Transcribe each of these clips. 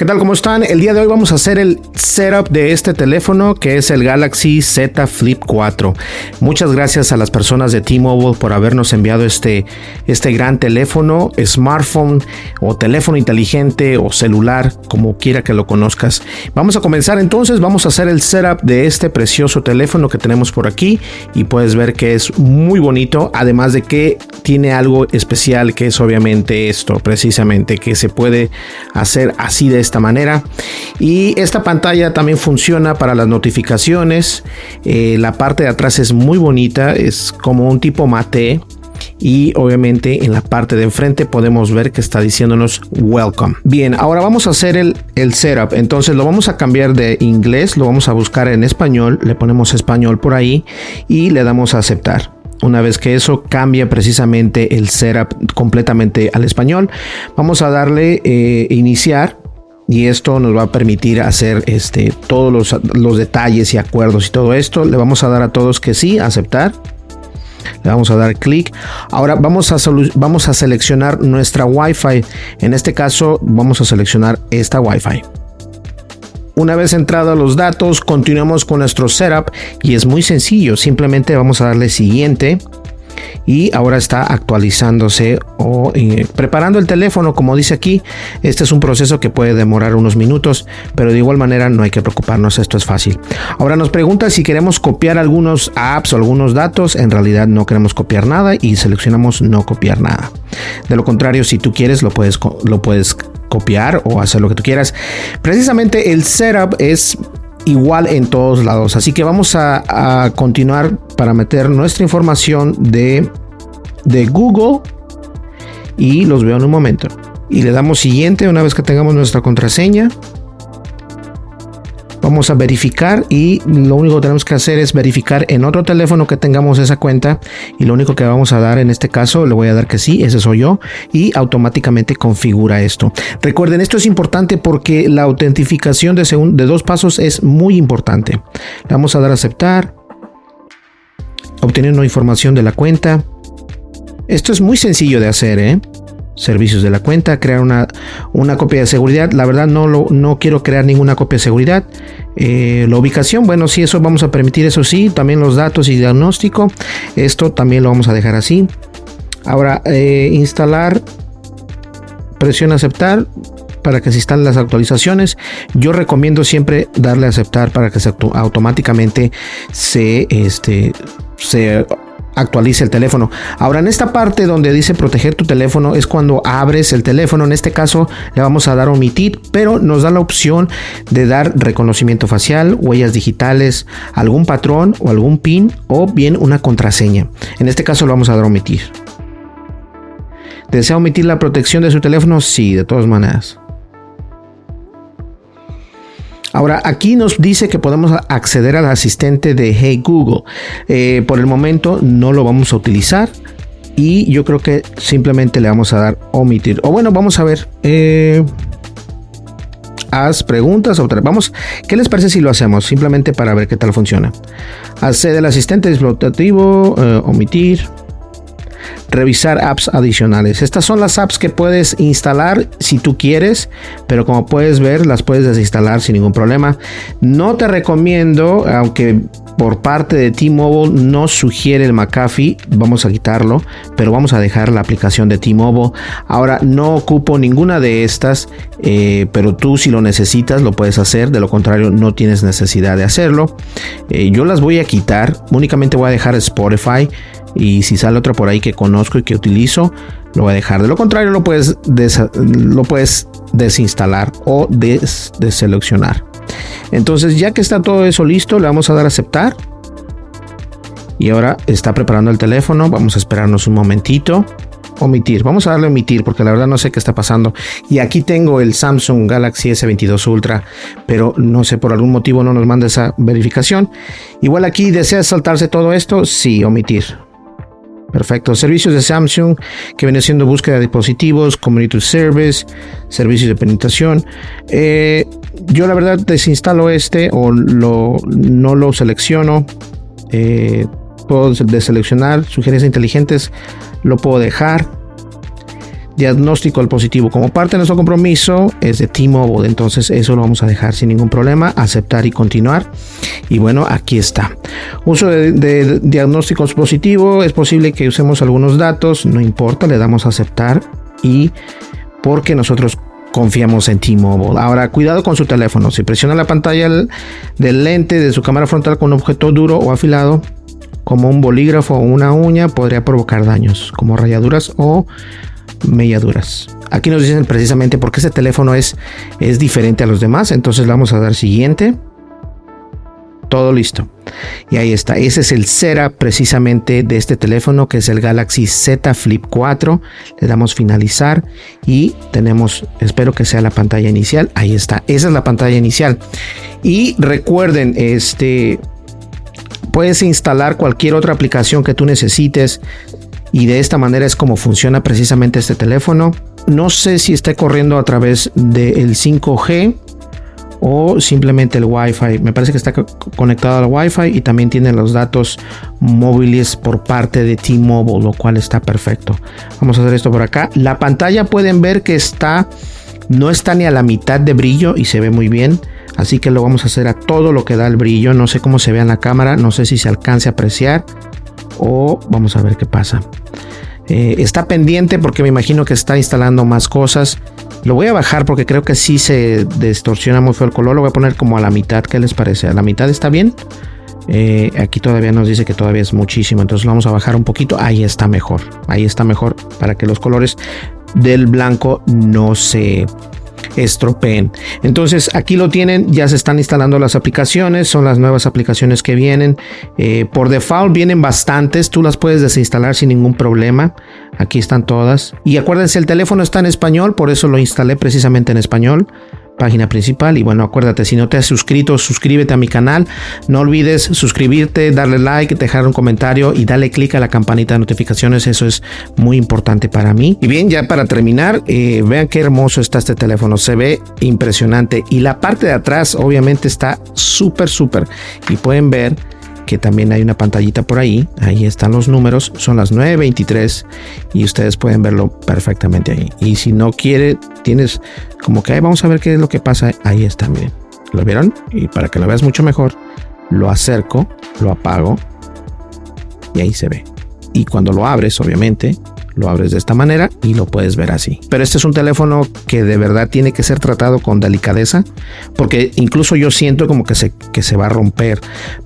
¿Qué tal? ¿Cómo están? El día de hoy vamos a hacer el setup de este teléfono que es el Galaxy Z Flip 4. Muchas gracias a las personas de T-Mobile por habernos enviado este, este gran teléfono, smartphone o teléfono inteligente o celular, como quiera que lo conozcas. Vamos a comenzar entonces, vamos a hacer el setup de este precioso teléfono que tenemos por aquí y puedes ver que es muy bonito, además de que tiene algo especial que es obviamente esto, precisamente, que se puede hacer así de esta manera. Y esta pantalla también funciona para las notificaciones. Eh, la parte de atrás es muy bonita, es como un tipo mate. Y obviamente en la parte de enfrente podemos ver que está diciéndonos welcome. Bien, ahora vamos a hacer el, el setup. Entonces lo vamos a cambiar de inglés, lo vamos a buscar en español, le ponemos español por ahí y le damos a aceptar. Una vez que eso cambia precisamente el setup completamente al español, vamos a darle eh, iniciar y esto nos va a permitir hacer este, todos los, los, detalles y acuerdos y todo esto. Le vamos a dar a todos que sí, aceptar. Le vamos a dar clic. Ahora vamos a, vamos a seleccionar nuestra Wi-Fi. En este caso vamos a seleccionar esta Wi-Fi. Una vez entrados los datos, continuamos con nuestro setup y es muy sencillo. Simplemente vamos a darle siguiente y ahora está actualizándose o eh, preparando el teléfono como dice aquí. Este es un proceso que puede demorar unos minutos pero de igual manera no hay que preocuparnos esto es fácil. Ahora nos pregunta si queremos copiar algunos apps o algunos datos. En realidad no queremos copiar nada y seleccionamos no copiar nada. De lo contrario si tú quieres lo puedes lo puedes copiar o hacer lo que tú quieras. Precisamente el setup es igual en todos lados. Así que vamos a, continuar para meter nuestra información de, de Google y los veo en un momento. Y le damos siguiente una vez que tengamos nuestra contraseña. Vamos a verificar y lo único que tenemos que hacer es verificar en otro teléfono que tengamos esa cuenta y lo único que vamos a dar en este caso le voy a dar que sí, ese soy yo y automáticamente configura esto. Recuerden, esto es importante porque la autentificación de, de dos pasos es muy importante. Le vamos a dar a aceptar, obteniendo información de la cuenta. Esto es muy sencillo de hacer, ¿eh? Servicios de la cuenta, crear una, una copia de seguridad. La verdad no, lo, no quiero crear ninguna copia de seguridad. Eh, la ubicación, bueno, si eso vamos a permitir, eso sí. También los datos y diagnóstico. Esto también lo vamos a dejar así. Ahora, eh, instalar. Presiona aceptar para que se instalen las actualizaciones. Yo recomiendo siempre darle a aceptar para que se automáticamente se, este, se actualice el teléfono. Ahora en esta parte donde dice proteger tu teléfono es cuando abres el teléfono. En este caso le vamos a dar omitir, pero nos da la opción de dar reconocimiento facial, huellas digitales, algún patrón o algún pin o bien una contraseña. En este caso lo vamos a dar omitir. ¿Desea omitir la protección de su teléfono? Sí, de todas maneras. Ahora, aquí nos dice que podemos acceder al asistente de Hey Google. Eh, por el momento no lo vamos a utilizar. Y yo creo que simplemente le vamos a dar omitir. O bueno, vamos a ver. Eh, haz preguntas. Vamos, ¿qué les parece si lo hacemos? Simplemente para ver qué tal funciona. Accede al asistente explotativo. Eh, omitir. Revisar apps adicionales. Estas son las apps que puedes instalar si tú quieres, pero como puedes ver las puedes desinstalar sin ningún problema. No te recomiendo, aunque por parte de T-Mobile no sugiere el McAfee, vamos a quitarlo, pero vamos a dejar la aplicación de T-Mobile. Ahora no ocupo ninguna de estas, eh, pero tú si lo necesitas lo puedes hacer, de lo contrario no tienes necesidad de hacerlo. Eh, yo las voy a quitar, únicamente voy a dejar Spotify y si sale otra por ahí que conozco y que utilizo, lo voy a dejar. De lo contrario lo puedes, lo puedes desinstalar o deseleccionar. Entonces, ya que está todo eso listo, le vamos a dar a aceptar. Y ahora está preparando el teléfono. Vamos a esperarnos un momentito. Omitir. Vamos a darle omitir porque la verdad no sé qué está pasando. Y aquí tengo el Samsung Galaxy S22 Ultra, pero no sé por algún motivo no nos manda esa verificación. Igual aquí desea saltarse todo esto. Sí, omitir. Perfecto. Servicios de Samsung que viene siendo búsqueda de dispositivos, community service, servicios de penetración. Eh, yo la verdad desinstalo este o lo, no lo selecciono. Eh, puedo deseleccionar sugerencias inteligentes. Lo puedo dejar diagnóstico al positivo como parte de nuestro compromiso es de T-Mobile, entonces eso lo vamos a dejar sin ningún problema, aceptar y continuar. Y bueno, aquí está. Uso de, diagnósticos positivo, es posible que usemos algunos datos, no importa, le damos a aceptar y porque nosotros confiamos en T-Mobile. Ahora, cuidado con su teléfono. Si presiona la pantalla del lente de su cámara frontal con un objeto duro o afilado, como un bolígrafo o una uña, podría provocar daños, como rayaduras o melladuras. Aquí nos dicen precisamente por qué este teléfono es, es diferente a los demás. Entonces vamos a dar siguiente. Todo listo. Y ahí está. Ese es el cera precisamente de este teléfono que es el Galaxy Z Flip 4. Le damos finalizar y tenemos, espero que sea la pantalla inicial. Ahí está. Esa es la pantalla inicial. Y recuerden, este, puedes instalar cualquier otra aplicación que tú necesites y de esta manera es como funciona precisamente este teléfono. No sé si está corriendo a través del 5G o simplemente el Wi-Fi. Me parece que está conectado al Wi-Fi y también tiene los datos móviles por parte de T-Mobile, lo cual está perfecto. Vamos a hacer esto por acá. La pantalla pueden ver que está no está ni a la mitad de brillo y se ve muy bien. Así que lo vamos a hacer a todo lo que da el brillo. No sé cómo se ve en la cámara, no sé si se alcance a apreciar o vamos a ver qué pasa. Eh, está pendiente porque me imagino que está instalando más cosas. Lo voy a bajar porque creo que sí se distorsiona muy feo el color. Lo voy a poner como a la mitad. ¿Qué les parece? ¿A la mitad está bien? Eh, aquí todavía nos dice que todavía es muchísimo. Entonces lo vamos a bajar un poquito. Ahí está mejor. Ahí está mejor para que los colores del blanco no se estropeen. Entonces aquí lo tienen, ya se están instalando las aplicaciones, son las nuevas aplicaciones que vienen. Eh, por default vienen bastantes, tú las puedes desinstalar sin ningún problema. Aquí están todas. Y acuérdense, el teléfono está en español, por eso lo instalé precisamente en español página principal. Y bueno, acuérdate, si no te has suscrito, suscríbete a mi canal. No olvides suscribirte, darle like, dejar un comentario y darle clic a la campanita de notificaciones. Eso es muy importante para mí. Y bien, ya para terminar, eh, vean qué hermoso está este teléfono. Se ve impresionante. Y la parte de atrás, obviamente, está súper, súper. Y pueden ver que también hay una pantallita por ahí. Ahí están los números. Son las 9.23 y ustedes pueden verlo perfectamente ahí. Y si no quiere, tienes como que vamos a ver qué es lo que pasa. Ahí está, miren. ¿Lo vieron? Y para que lo veas mucho mejor, lo acerco, lo apago y ahí se ve. Y cuando lo abres, obviamente, lo abres de esta manera y lo puedes ver así. Pero este es un teléfono que de verdad tiene que ser tratado con delicadeza, porque incluso yo siento como que se, que se va a romper.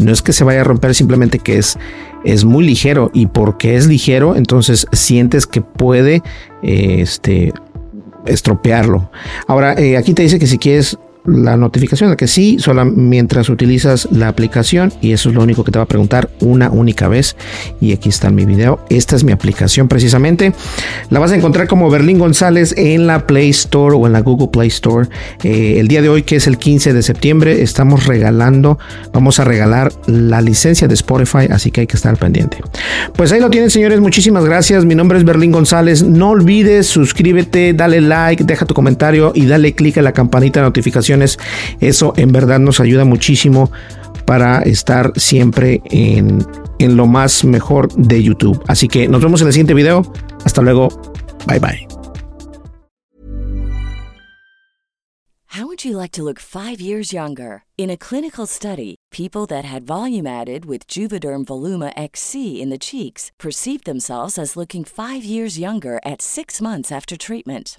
No es que se vaya a romper, simplemente que es, es muy ligero y porque es ligero, entonces sientes que puede este, estropearlo. Ahora, eh, aquí te dice que si quieres la notificación que sí, solo mientras utilizas la aplicación y eso es lo único que te va a preguntar una única vez y aquí está mi video, esta es mi aplicación precisamente, la vas a encontrar como Berlín González en la Play Store o en la Google Play Store. Eh, el día de hoy que es el 15 de septiembre estamos regalando, vamos a regalar la licencia de Spotify, así que hay que estar pendiente. Pues ahí lo tienen señores, muchísimas gracias, mi nombre es Berlín González, no olvides suscríbete, dale like, deja tu comentario y dale click a la campanita de notificación eso en verdad nos ayuda muchísimo para estar siempre en en lo más mejor de YouTube. Así que nos vemos en el siguiente video. Hasta luego. Bye bye. How would you like to look five years younger? In a clinical study, people that had volume added with Juvederm Voluma XC in the cheeks perceived themselves as looking five years younger at six months after treatment.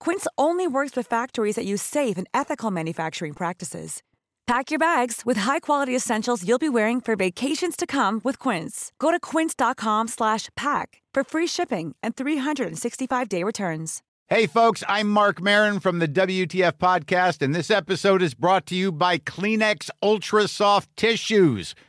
Quince only works with factories that use safe and ethical manufacturing practices. Pack your bags with high-quality essentials you'll be wearing for vacations to come with Quince. Go to quince.com/pack for free shipping and 365-day returns. Hey folks, I'm Mark Marin from the WTF podcast and this episode is brought to you by Kleenex Ultra Soft Tissues,